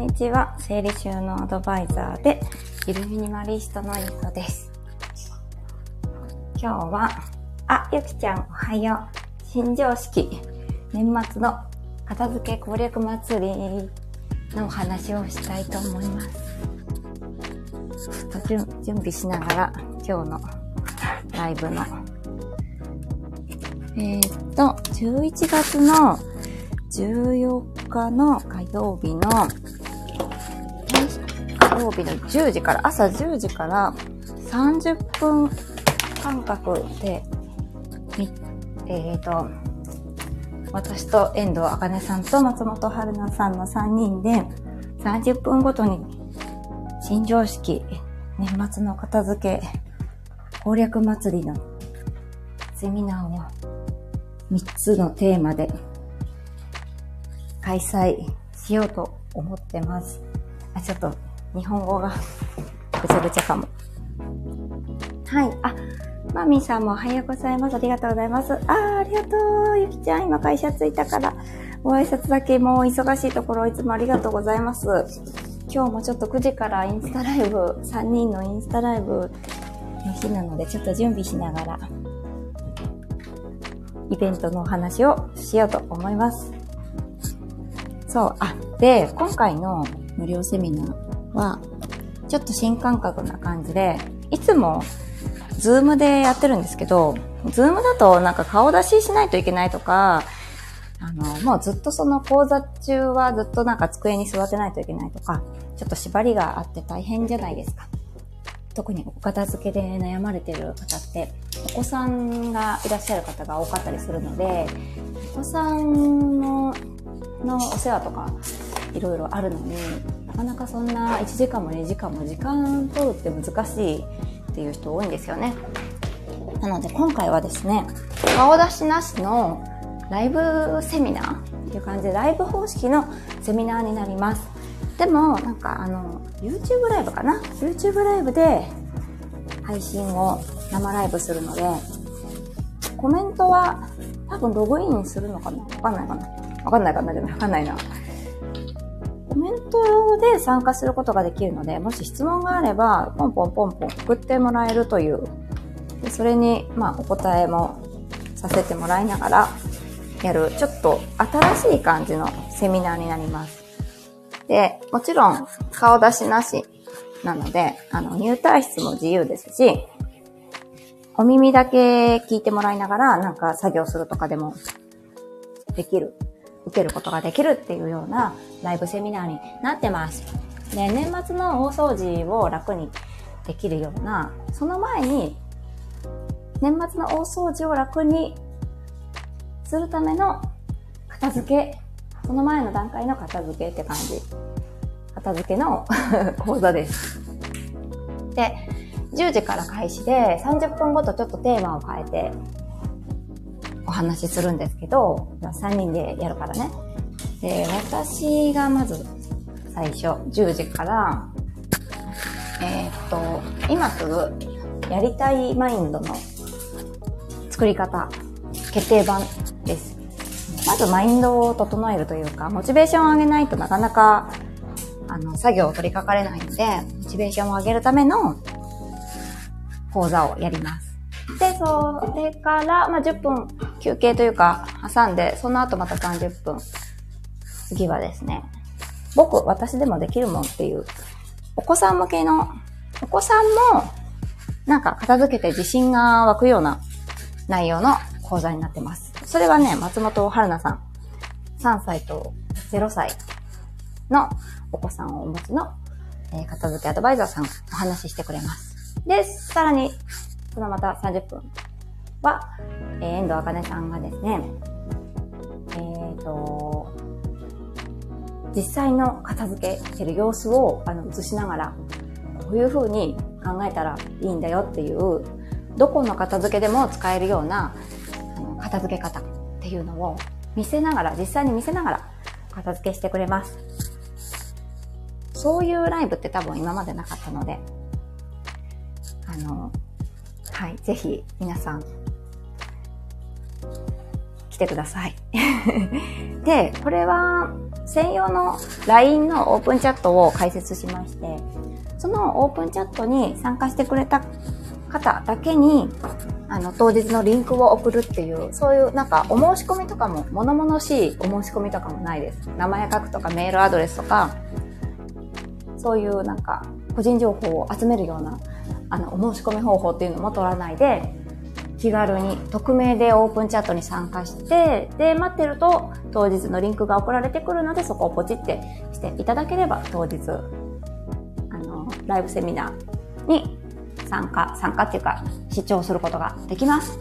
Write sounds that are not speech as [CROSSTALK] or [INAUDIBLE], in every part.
こんにちは。整理収納アドバイザーで、イルミニマリストのゆこです。今日は、あ、ゆきちゃんおはよう。新常識、年末の片付け攻略祭りのお話をしたいと思います。ちょっと準備しながら、今日のライブのえーっと、11月の14日の火曜日の、曜日の10時から、朝10時から30分間隔で、みえーと、私と遠藤茜さんと松本春菜さんの3人で30分ごとに新常識、年末の片付け攻略祭りのセミナーを3つのテーマで開催しようと思ってます。あ、ちょっと日本語がぐちゃぐちゃかも。はい。あ、マミーさんもおはようございます。ありがとうございます。あー、ありがとう。ゆきちゃん、今会社着いたから、ご挨拶だけもう忙しいところいつもありがとうございます。今日もちょっと9時からインスタライブ、3人のインスタライブの日なので、ちょっと準備しながらイベントのお話をしようと思います。そう、あ、で、今回の無料セミナーは、ちょっと新感覚な感じで、いつも、ズームでやってるんですけど、ズームだとなんか顔出ししないといけないとか、あの、もうずっとその講座中はずっとなんか机に座ってないといけないとか、ちょっと縛りがあって大変じゃないですか。特にお片付けで悩まれてる方って、お子さんがいらっしゃる方が多かったりするので、お子さんののお世話とかいろいろあるのに、かなかそんな1時間も2時間も時間取るって難しいっていう人多いんですよね。なので今回はですね、顔出しなしのライブセミナーっていう感じでライブ方式のセミナーになります。でも、なんかあの、YouTube ライブかな ?YouTube ライブで配信を生ライブするので、コメントは多分ログインするのかな？わかんないかな？わかんないかな？でもわかんないな。コメントで参加することができるので、もし質問があれば、ポンポンポンポン送ってもらえるという、でそれに、まあ、お答えもさせてもらいながらやる、ちょっと新しい感じのセミナーになります。で、もちろん顔出しなしなので、あの、入退室も自由ですし、お耳だけ聞いてもらいながら、なんか作業するとかでもできる、受けることができるっていうようなライブセミナーになってます。で、年末の大掃除を楽にできるような、その前に、年末の大掃除を楽にするための片付けその前の段階の片付けって感じ。片付けの [LAUGHS] 講座です。で、10時から開始で30分ごとちょっとテーマを変えてお話しするんですけど、3人でやるからね。で、私がまず最初10時から、えーっと、今すぐやりたいマインドの作り方、決定版です。まずマインドを整えるというか、モチベーションを上げないとなかなか、あの、作業を取り掛かれないので、モチベーションを上げるための講座をやります。で、それから、まあ、10分休憩というか、挟んで、その後また30分。次はですね、僕、私でもできるもんっていう、お子さん向けの、お子さんも、なんか片付けて自信が湧くような内容の講座になってます。それはね、松本春菜さん、3歳と0歳のお子さんをお持ちの、え片付けアドバイザーさんがお話ししてくれます。で、さらに、そのまた30分は、えー遠藤茜さんがですね、えっ、と、実際の片付けしてる様子をあの映しながら、こういう風に考えたらいいんだよっていう、どこの片付けでも使えるようなあの片付け方っていうのを見せながら、実際に見せながら片付けしてくれます。そういうライブって多分今までなかったので、あの、はい、ぜひ皆さん、てください。[LAUGHS] で、これは専用の LINE のオープンチャットを開設しまして、そのオープンチャットに参加してくれた方だけに、あの、当日のリンクを送るっていう、そういうなんかお申し込みとかも、物々しいお申し込みとかもないです。名前書くとかメールアドレスとか、そういうなんか個人情報を集めるような、あの、お申し込み方法っていうのも取らないで、気軽に匿名でオープンチャットに参加して、で、待ってると当日のリンクが送られてくるので、そこをポチってしていただければ当日、あの、ライブセミナーに参加、参加っていうか、視聴することができます。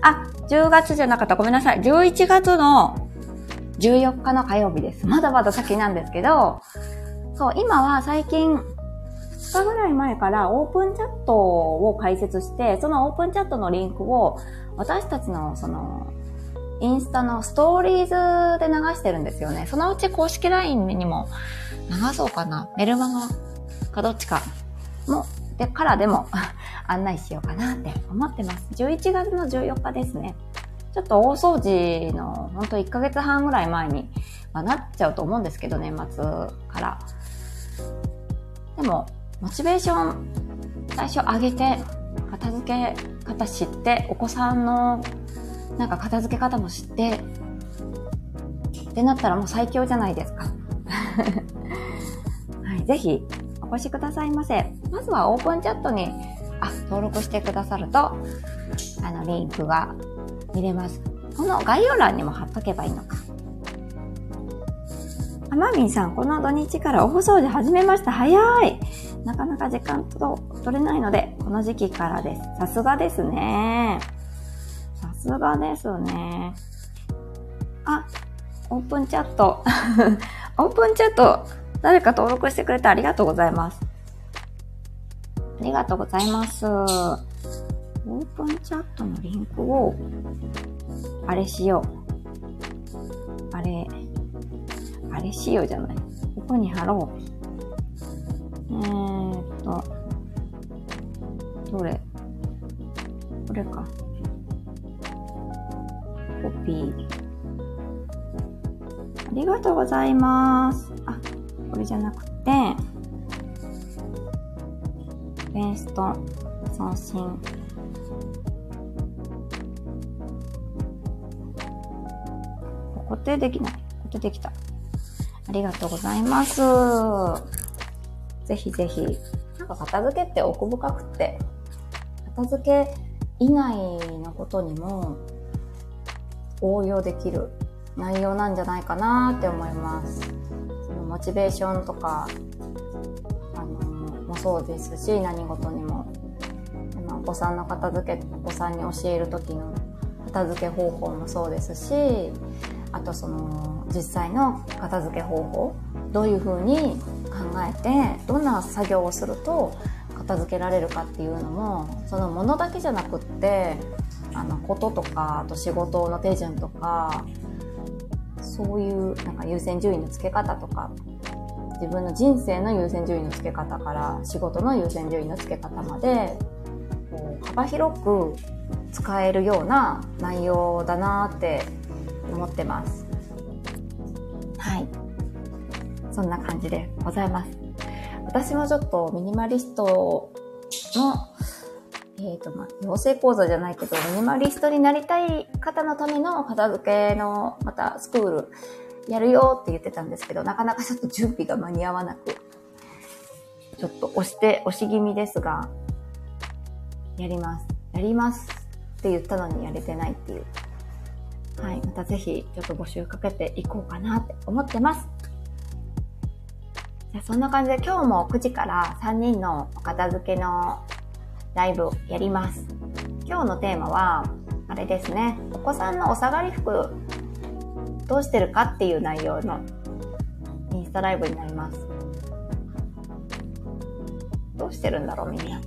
あ、10月じゃなかった。ごめんなさい。11月の14日の火曜日です。まだまだ先なんですけど、そう、今は最近、日ぐらい前からオープンチャットを開設して、そのオープンチャットのリンクを私たちのその、インスタのストーリーズで流してるんですよね。そのうち公式 LINE にも流そうかな。メルマガかどっちかも、で、からでも案内しようかなって思ってます。11月の14日ですね。ちょっと大掃除のほんと1ヶ月半ぐらい前に、まあ、なっちゃうと思うんですけど、年末から。でも、モチベーション最初上げて、片付け方知って、お子さんのなんか片付け方も知って、ってなったらもう最強じゃないですか。[LAUGHS] はい、ぜひお越しくださいませ。まずはオープンチャットにあ登録してくださると、あの、リンクが見れます。この概要欄にも貼っとけばいいのか。あまみんさん、この土日からお掃除始めました。早いなかなか時間と取れないので、この時期からです。さすがですね。さすがですね。あ、オープンチャット。[LAUGHS] オープンチャット、誰か登録してくれてありがとうございます。ありがとうございます。オープンチャットのリンクを、あれしよう。あれ、あれしようじゃない。ここに貼ろう。えっと、どれ？これか。コピー。ありがとうございます。あ、これじゃなくて、ペースト、送信。固定できない。固定できた。ありがとうございます。ぜひぜひ。なんか片付けって奥深くって、片付け以外のことにも応用できる内容なんじゃないかなって思います。そのモチベーションとか、あのもそうですし、何事にも。お子さんの片付け、お子さんに教える時の片付け方法もそうですし、あとその実際の片付け方法、どういうふうに考えて、どんな作業をすると片付けられるかっていうのも、そのものだけじゃなくって、あの、こととか、あと仕事の手順とか、そういうなんか優先順位の付け方とか、自分の人生の優先順位の付け方から仕事の優先順位の付け方まで、こう幅広く使えるような内容だなって思ってます。はい。そんな感じでございます。私もちょっとミニマリストのえっ、ー、と、まあ、養成講座じゃないけど、ミニマリストになりたい方のための片付けの、またスクールやるよって言ってたんですけど、なかなかちょっと準備が間に合わなく、ちょっと押して、押し気味ですが、やります。やりますって言ったのにやれてないっていう。はい。またぜひ、ちょっと募集かけていこうかなって思ってます。じゃそんな感じで今日も9時から3人のお片付けのライブをやります。今日のテーマは、あれですね。お子さんのお下がり服、どうしてるかっていう内容のインスタライブになります。どうしてるんだろう、みんな。は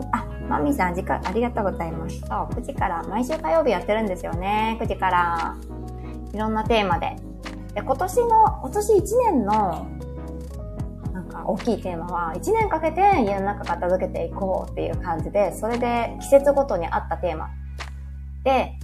い。あ、マミさん、時間ありがとうございます。そう、9時から、毎週火曜日やってるんですよね。9時から。いろんなテーマで。で、今年の、今年1年の、なんか、大きいテーマは、1年かけて家の中片付けていこうっていう感じで、それで季節ごとに合ったテーマで、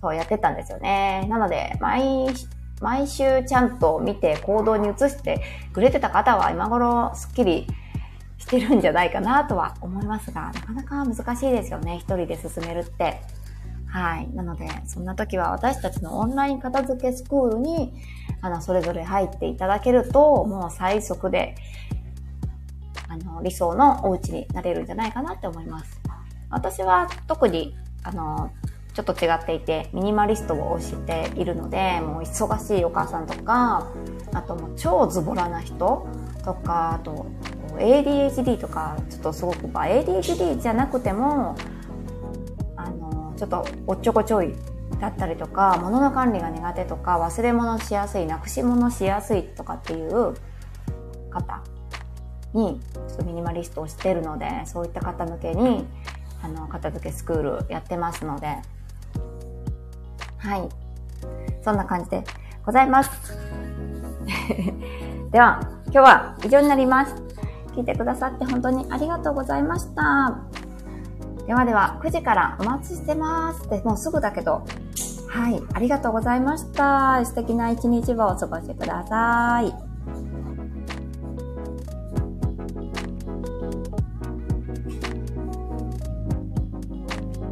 そうやってたんですよね。なので、毎、毎週ちゃんと見て行動に移してくれてた方は今頃スッキリしてるんじゃないかなとは思いますが、なかなか難しいですよね。一人で進めるって。はい。なので、そんな時は私たちのオンライン片付けスクールに、あの、それぞれ入っていただけると、もう最速で、あの、理想のお家になれるんじゃないかなって思います。私は特に、あの、ちょっと違っていて、ミニマリストを推しているので、もう忙しいお母さんとか、あともう超ズボラな人とか、あと ADHD とか、ちょっとすごく、まあ、ADHD じゃなくても、ちょっとおっちょこちょいだったりとか、物の管理が苦手とか、忘れ物しやすい、なくし物しやすいとかっていう方に、ちょっとミニマリストをしてるので、そういった方向けに、あの、片付けスクールやってますので、はい。そんな感じでございます。[LAUGHS] では、今日は以上になります。聞いてくださって本当にありがとうございました。ではでは、9時からお待ちしてます。で、もうすぐだけど、はい、ありがとうございました。素敵な一日をお過ごしください。